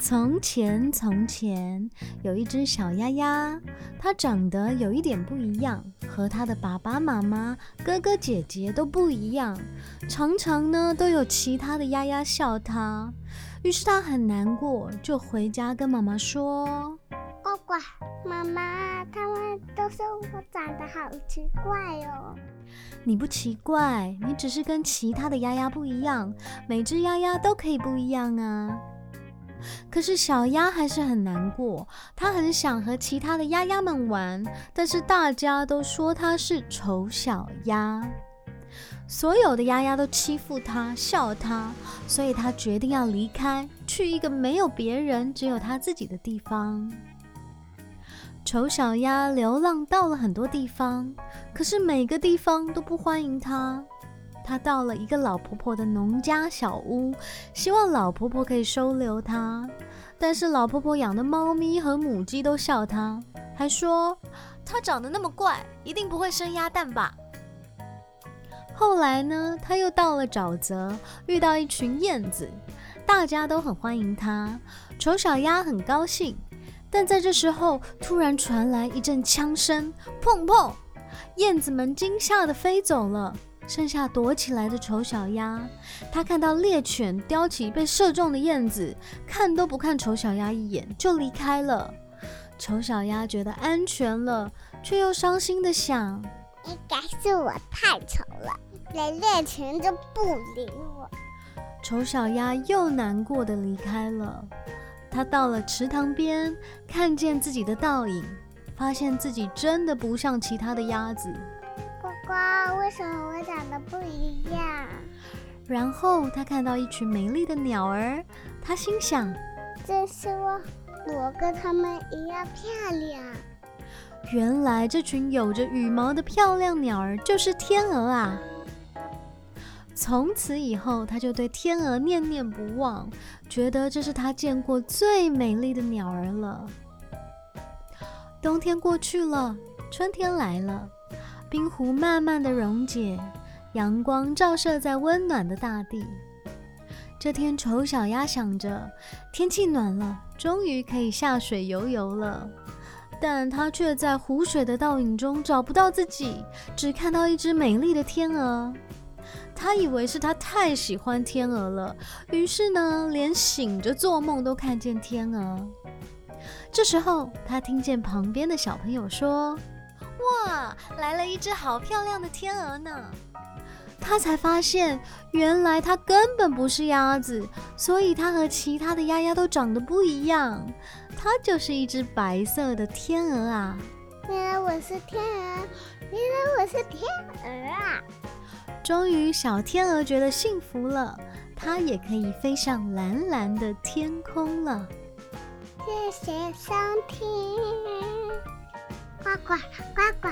从前，从前有一只小鸭鸭，它长得有一点不一样，和它的爸爸妈妈、哥哥姐姐都不一样，常常呢都有其他的鸭鸭笑它。于是它很难过，就回家跟妈妈说：“呱呱，妈妈，他们都说我长得好奇怪哦。你不奇怪，你只是跟其他的鸭鸭不一样，每只鸭鸭都可以不一样啊。”可是小鸭还是很难过，它很想和其他的鸭鸭们玩，但是大家都说它是丑小鸭，所有的鸭鸭都欺负它、笑它，所以它决定要离开，去一个没有别人、只有它自己的地方。丑小鸭流浪到了很多地方，可是每个地方都不欢迎它。他到了一个老婆婆的农家小屋，希望老婆婆可以收留他。但是老婆婆养的猫咪和母鸡都笑他，还说他长得那么怪，一定不会生鸭蛋吧。后来呢，他又到了沼泽，遇到一群燕子，大家都很欢迎他。丑小鸭很高兴，但在这时候突然传来一阵枪声，砰砰，燕子们惊吓的飞走了。剩下躲起来的丑小鸭，他看到猎犬叼起被射中的燕子，看都不看丑小鸭一眼就离开了。丑小鸭觉得安全了，却又伤心的想：应该是我太丑了，连猎犬都不理我。丑小鸭又难过的离开了。他到了池塘边，看见自己的倒影，发现自己真的不像其他的鸭子。哇，为什么我长得不一样？然后他看到一群美丽的鸟儿，他心想：这是我，我跟他们一样漂亮。原来这群有着羽毛的漂亮鸟儿就是天鹅啊！从此以后，他就对天鹅念念不忘，觉得这是他见过最美丽的鸟儿了。冬天过去了，春天来了。冰湖慢慢的溶解，阳光照射在温暖的大地。这天，丑小鸭想着天气暖了，终于可以下水游游了。但它却在湖水的倒影中找不到自己，只看到一只美丽的天鹅。它以为是它太喜欢天鹅了，于是呢，连醒着做梦都看见天鹅。这时候，它听见旁边的小朋友说。哇，来了一只好漂亮的天鹅呢！他才发现，原来它根本不是鸭子，所以它和其他的鸭鸭都长得不一样。它就是一只白色的天鹅啊！原来我是天鹅，原来我是天鹅啊！终于，小天鹅觉得幸福了，它也可以飞上蓝蓝的天空了。谢谢收听。呱呱呱呱